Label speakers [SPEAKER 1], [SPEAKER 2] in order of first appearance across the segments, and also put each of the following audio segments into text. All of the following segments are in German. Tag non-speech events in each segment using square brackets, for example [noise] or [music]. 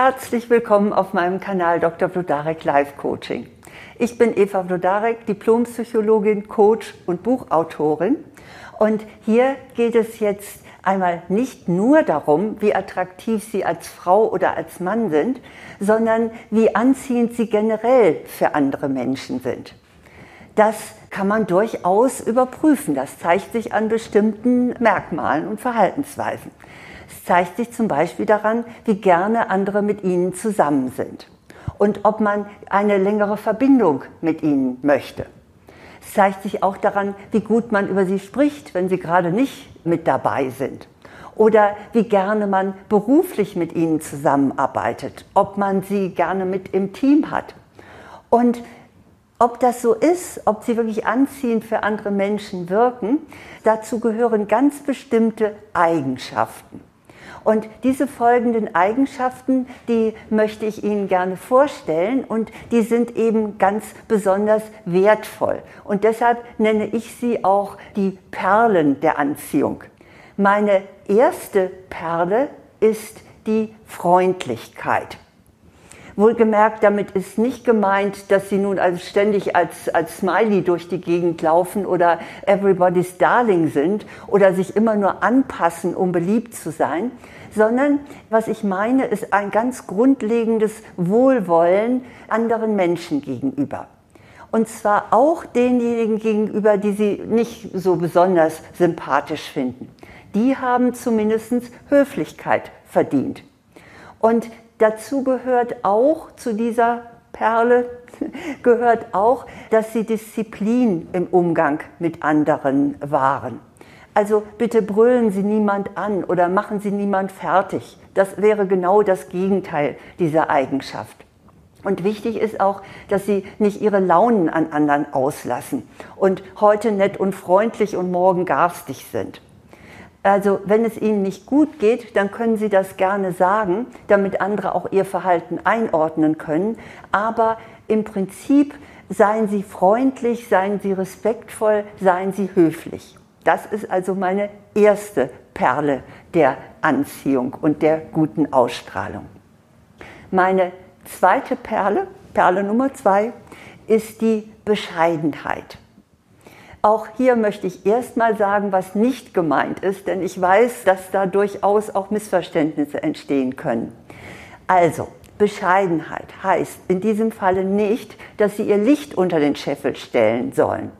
[SPEAKER 1] Herzlich willkommen auf meinem Kanal Dr. Vlodarek Life Coaching. Ich bin Eva Vlodarek, Diplompsychologin, Coach und Buchautorin. Und hier geht es jetzt einmal nicht nur darum, wie attraktiv Sie als Frau oder als Mann sind, sondern wie anziehend Sie generell für andere Menschen sind. Das kann man durchaus überprüfen. Das zeigt sich an bestimmten Merkmalen und Verhaltensweisen. Es zeigt sich zum Beispiel daran, wie gerne andere mit ihnen zusammen sind und ob man eine längere Verbindung mit ihnen möchte. Es zeigt sich auch daran, wie gut man über sie spricht, wenn sie gerade nicht mit dabei sind. Oder wie gerne man beruflich mit ihnen zusammenarbeitet, ob man sie gerne mit im Team hat. Und ob das so ist, ob sie wirklich anziehend für andere Menschen wirken, dazu gehören ganz bestimmte Eigenschaften. Und diese folgenden Eigenschaften, die möchte ich Ihnen gerne vorstellen und die sind eben ganz besonders wertvoll. Und deshalb nenne ich sie auch die Perlen der Anziehung. Meine erste Perle ist die Freundlichkeit. Wohlgemerkt, damit ist nicht gemeint, dass sie nun also ständig als, als Smiley durch die Gegend laufen oder everybody's Darling sind oder sich immer nur anpassen, um beliebt zu sein, sondern was ich meine, ist ein ganz grundlegendes Wohlwollen anderen Menschen gegenüber. Und zwar auch denjenigen gegenüber, die sie nicht so besonders sympathisch finden. Die haben zumindest Höflichkeit verdient. Und dazu gehört auch zu dieser Perle [laughs] gehört auch, dass sie Disziplin im Umgang mit anderen waren. Also bitte brüllen Sie niemand an oder machen Sie niemand fertig. Das wäre genau das Gegenteil dieser Eigenschaft. Und wichtig ist auch, dass Sie nicht Ihre Launen an anderen auslassen und heute nett und freundlich und morgen garstig sind. Also wenn es Ihnen nicht gut geht, dann können Sie das gerne sagen, damit andere auch Ihr Verhalten einordnen können. Aber im Prinzip seien Sie freundlich, seien Sie respektvoll, seien Sie höflich. Das ist also meine erste Perle der Anziehung und der guten Ausstrahlung. Meine zweite Perle, Perle Nummer zwei, ist die Bescheidenheit. Auch hier möchte ich erstmal sagen, was nicht gemeint ist, denn ich weiß, dass da durchaus auch Missverständnisse entstehen können. Also, Bescheidenheit heißt in diesem Falle nicht, dass Sie Ihr Licht unter den Scheffel stellen sollen.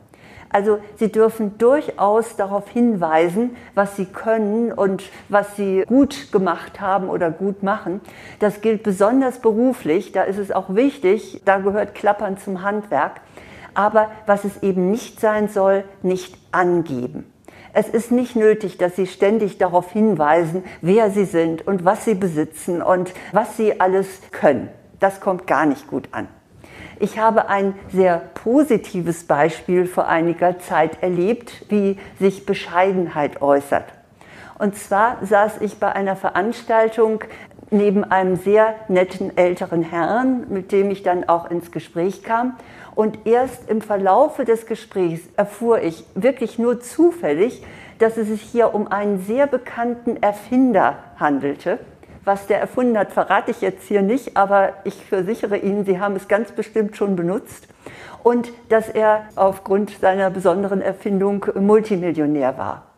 [SPEAKER 1] Also Sie dürfen durchaus darauf hinweisen, was Sie können und was Sie gut gemacht haben oder gut machen. Das gilt besonders beruflich. Da ist es auch wichtig, da gehört Klappern zum Handwerk aber was es eben nicht sein soll, nicht angeben. Es ist nicht nötig, dass Sie ständig darauf hinweisen, wer Sie sind und was Sie besitzen und was Sie alles können. Das kommt gar nicht gut an. Ich habe ein sehr positives Beispiel vor einiger Zeit erlebt, wie sich Bescheidenheit äußert. Und zwar saß ich bei einer Veranstaltung neben einem sehr netten älteren Herrn, mit dem ich dann auch ins Gespräch kam. Und erst im Verlaufe des Gesprächs erfuhr ich wirklich nur zufällig, dass es sich hier um einen sehr bekannten Erfinder handelte. Was der erfunden hat, verrate ich jetzt hier nicht, aber ich versichere Ihnen, Sie haben es ganz bestimmt schon benutzt. Und dass er aufgrund seiner besonderen Erfindung Multimillionär war.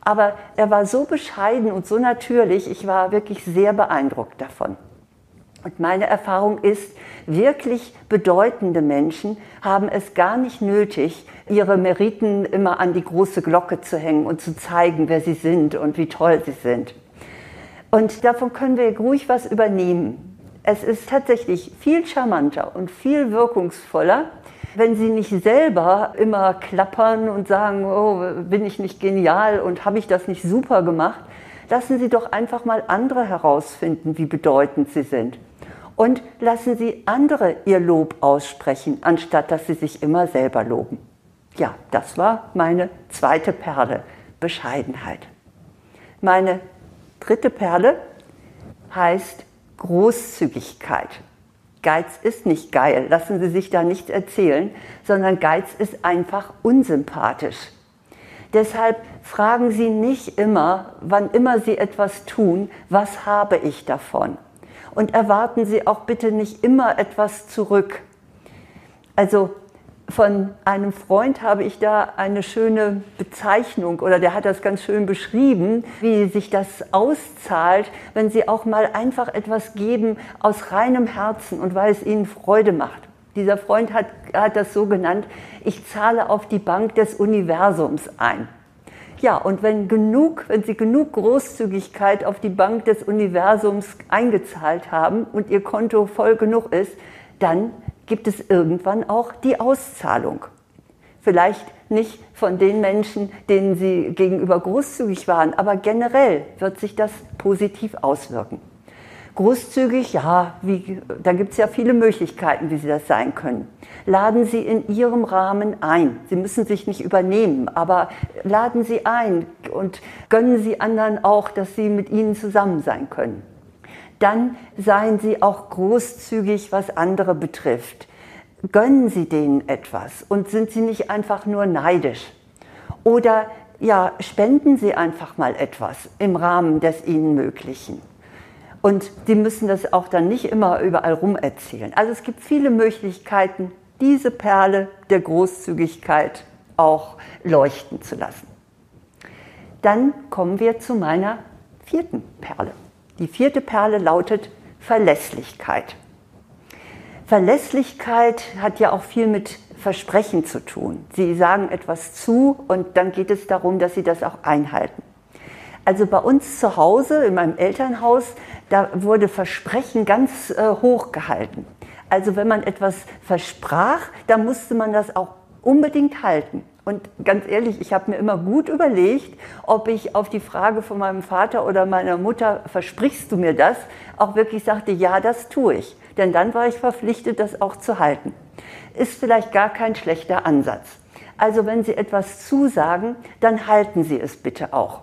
[SPEAKER 1] Aber er war so bescheiden und so natürlich, ich war wirklich sehr beeindruckt davon. Und meine Erfahrung ist, wirklich bedeutende Menschen haben es gar nicht nötig, ihre Meriten immer an die große Glocke zu hängen und zu zeigen, wer sie sind und wie toll sie sind. Und davon können wir ruhig was übernehmen. Es ist tatsächlich viel charmanter und viel wirkungsvoller, wenn Sie nicht selber immer klappern und sagen, oh, bin ich nicht genial und habe ich das nicht super gemacht, lassen Sie doch einfach mal andere herausfinden, wie bedeutend Sie sind und lassen Sie andere Ihr Lob aussprechen, anstatt dass Sie sich immer selber loben. Ja, das war meine zweite Perle, Bescheidenheit. Meine dritte Perle heißt Großzügigkeit. Geiz ist nicht geil, lassen Sie sich da nichts erzählen, sondern Geiz ist einfach unsympathisch. Deshalb fragen Sie nicht immer, wann immer Sie etwas tun, was habe ich davon? Und erwarten Sie auch bitte nicht immer etwas zurück. Also von einem Freund habe ich da eine schöne Bezeichnung oder der hat das ganz schön beschrieben, wie sich das auszahlt, wenn Sie auch mal einfach etwas geben aus reinem Herzen und weil es Ihnen Freude macht. Dieser Freund hat, hat das so genannt, ich zahle auf die Bank des Universums ein. Ja, und wenn genug, wenn Sie genug Großzügigkeit auf die Bank des Universums eingezahlt haben und Ihr Konto voll genug ist, dann gibt es irgendwann auch die Auszahlung. Vielleicht nicht von den Menschen, denen sie gegenüber großzügig waren, aber generell wird sich das positiv auswirken. Großzügig, ja, wie, da gibt es ja viele Möglichkeiten, wie Sie das sein können. Laden Sie in Ihrem Rahmen ein. Sie müssen sich nicht übernehmen, aber laden Sie ein und gönnen Sie anderen auch, dass Sie mit Ihnen zusammen sein können dann seien Sie auch großzügig, was andere betrifft. Gönnen Sie denen etwas und sind Sie nicht einfach nur neidisch. Oder ja, spenden Sie einfach mal etwas im Rahmen des Ihnen Möglichen. Und Sie müssen das auch dann nicht immer überall rum erzählen. Also es gibt viele Möglichkeiten, diese Perle der Großzügigkeit auch leuchten zu lassen. Dann kommen wir zu meiner vierten Perle. Die vierte Perle lautet Verlässlichkeit. Verlässlichkeit hat ja auch viel mit Versprechen zu tun. Sie sagen etwas zu und dann geht es darum, dass Sie das auch einhalten. Also bei uns zu Hause, in meinem Elternhaus, da wurde Versprechen ganz äh, hoch gehalten. Also wenn man etwas versprach, dann musste man das auch unbedingt halten. Und ganz ehrlich, ich habe mir immer gut überlegt, ob ich auf die Frage von meinem Vater oder meiner Mutter, versprichst du mir das, auch wirklich sagte, ja, das tue ich. Denn dann war ich verpflichtet, das auch zu halten. Ist vielleicht gar kein schlechter Ansatz. Also wenn Sie etwas zusagen, dann halten Sie es bitte auch.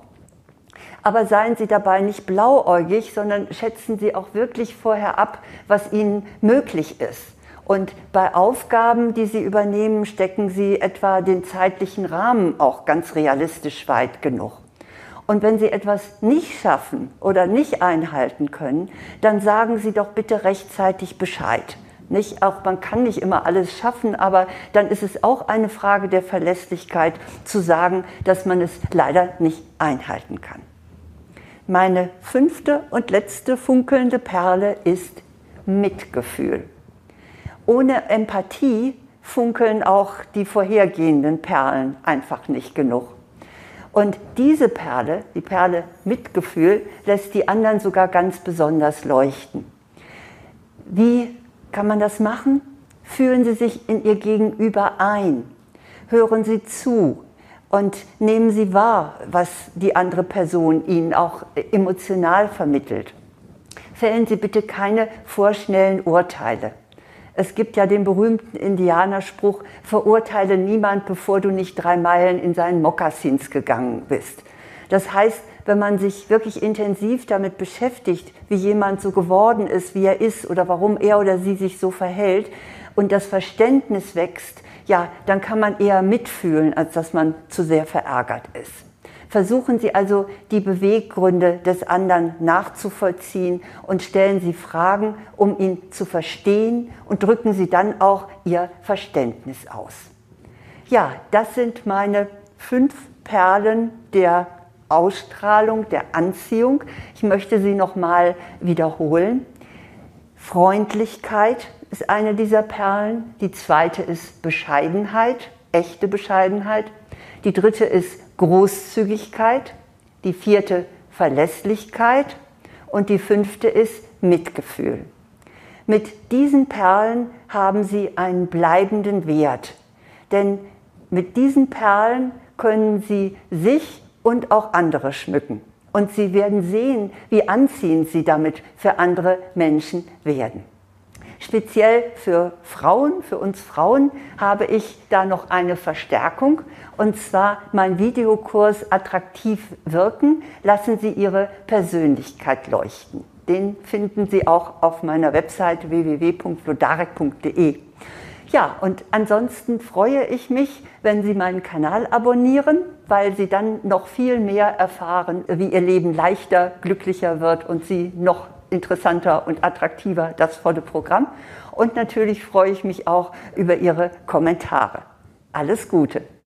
[SPEAKER 1] Aber seien Sie dabei nicht blauäugig, sondern schätzen Sie auch wirklich vorher ab, was Ihnen möglich ist. Und bei Aufgaben, die Sie übernehmen, stecken Sie etwa den zeitlichen Rahmen auch ganz realistisch weit genug. Und wenn Sie etwas nicht schaffen oder nicht einhalten können, dann sagen Sie doch bitte rechtzeitig Bescheid. Nicht auch, man kann nicht immer alles schaffen, aber dann ist es auch eine Frage der Verlässlichkeit zu sagen, dass man es leider nicht einhalten kann. Meine fünfte und letzte funkelnde Perle ist Mitgefühl. Ohne Empathie funkeln auch die vorhergehenden Perlen einfach nicht genug. Und diese Perle, die Perle Mitgefühl, lässt die anderen sogar ganz besonders leuchten. Wie kann man das machen? Fühlen Sie sich in Ihr Gegenüber ein. Hören Sie zu und nehmen Sie wahr, was die andere Person Ihnen auch emotional vermittelt. Fällen Sie bitte keine vorschnellen Urteile. Es gibt ja den berühmten Indianerspruch, verurteile niemand, bevor du nicht drei Meilen in seinen Mokassins gegangen bist. Das heißt, wenn man sich wirklich intensiv damit beschäftigt, wie jemand so geworden ist, wie er ist oder warum er oder sie sich so verhält und das Verständnis wächst, ja, dann kann man eher mitfühlen, als dass man zu sehr verärgert ist. Versuchen Sie also die Beweggründe des anderen nachzuvollziehen und stellen Sie Fragen, um ihn zu verstehen und drücken Sie dann auch Ihr Verständnis aus. Ja, das sind meine fünf Perlen der Ausstrahlung, der Anziehung. Ich möchte sie nochmal wiederholen. Freundlichkeit ist eine dieser Perlen. Die zweite ist Bescheidenheit, echte Bescheidenheit. Die dritte ist Großzügigkeit, die vierte Verlässlichkeit und die fünfte ist Mitgefühl. Mit diesen Perlen haben Sie einen bleibenden Wert, denn mit diesen Perlen können Sie sich und auch andere schmücken. Und Sie werden sehen, wie anziehend Sie damit für andere Menschen werden. Speziell für Frauen, für uns Frauen, habe ich da noch eine Verstärkung. Und zwar mein Videokurs Attraktiv wirken, lassen Sie Ihre Persönlichkeit leuchten. Den finden Sie auch auf meiner Website www.lodarek.de. Ja, und ansonsten freue ich mich, wenn Sie meinen Kanal abonnieren, weil Sie dann noch viel mehr erfahren, wie Ihr Leben leichter, glücklicher wird und Sie noch interessanter und attraktiver das volle Programm. Und natürlich freue ich mich auch über Ihre Kommentare. Alles Gute!